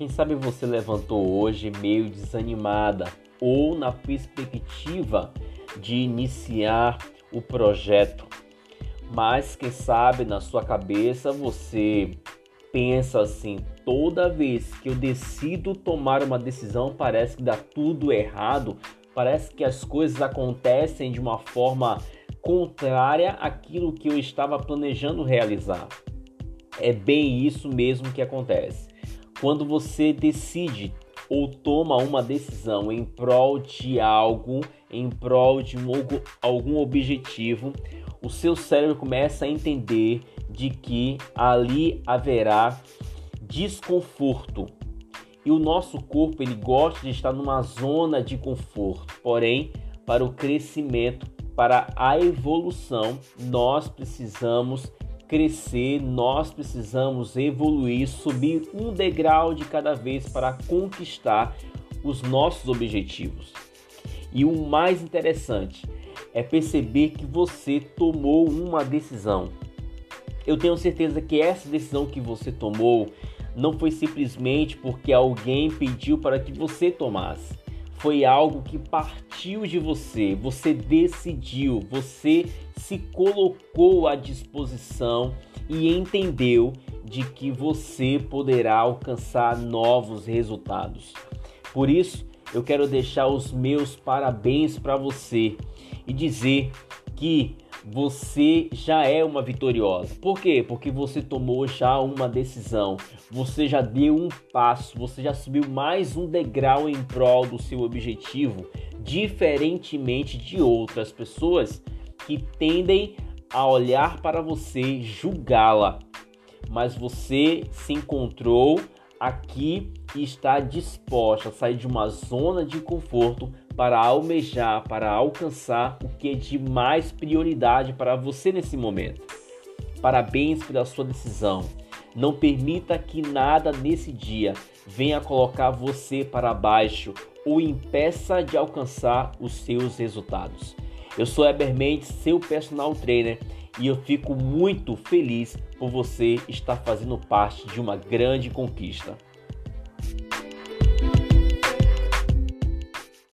Quem sabe você levantou hoje meio desanimada ou na perspectiva de iniciar o projeto, mas quem sabe na sua cabeça você pensa assim: toda vez que eu decido tomar uma decisão, parece que dá tudo errado, parece que as coisas acontecem de uma forma contrária àquilo que eu estava planejando realizar. É bem isso mesmo que acontece. Quando você decide ou toma uma decisão em prol de algo, em prol de um, algum objetivo, o seu cérebro começa a entender de que ali haverá desconforto. E o nosso corpo ele gosta de estar numa zona de conforto. Porém, para o crescimento, para a evolução, nós precisamos crescer, nós precisamos evoluir, subir um degrau de cada vez para conquistar os nossos objetivos. E o mais interessante é perceber que você tomou uma decisão. Eu tenho certeza que essa decisão que você tomou não foi simplesmente porque alguém pediu para que você tomasse. Foi algo que partiu de você, você decidiu, você se colocou à disposição e entendeu de que você poderá alcançar novos resultados. Por isso, eu quero deixar os meus parabéns para você e dizer que você já é uma vitoriosa. Por quê? Porque você tomou já uma decisão, você já deu um passo, você já subiu mais um degrau em prol do seu objetivo, diferentemente de outras pessoas que tendem a olhar para você julgá-la. Mas você se encontrou aqui e está disposta a sair de uma zona de conforto para almejar, para alcançar o que é de mais prioridade para você nesse momento. Parabéns pela sua decisão. Não permita que nada nesse dia venha colocar você para baixo ou impeça de alcançar os seus resultados. Eu sou Eber Mendes, seu personal trainer, e eu fico muito feliz por você estar fazendo parte de uma grande conquista.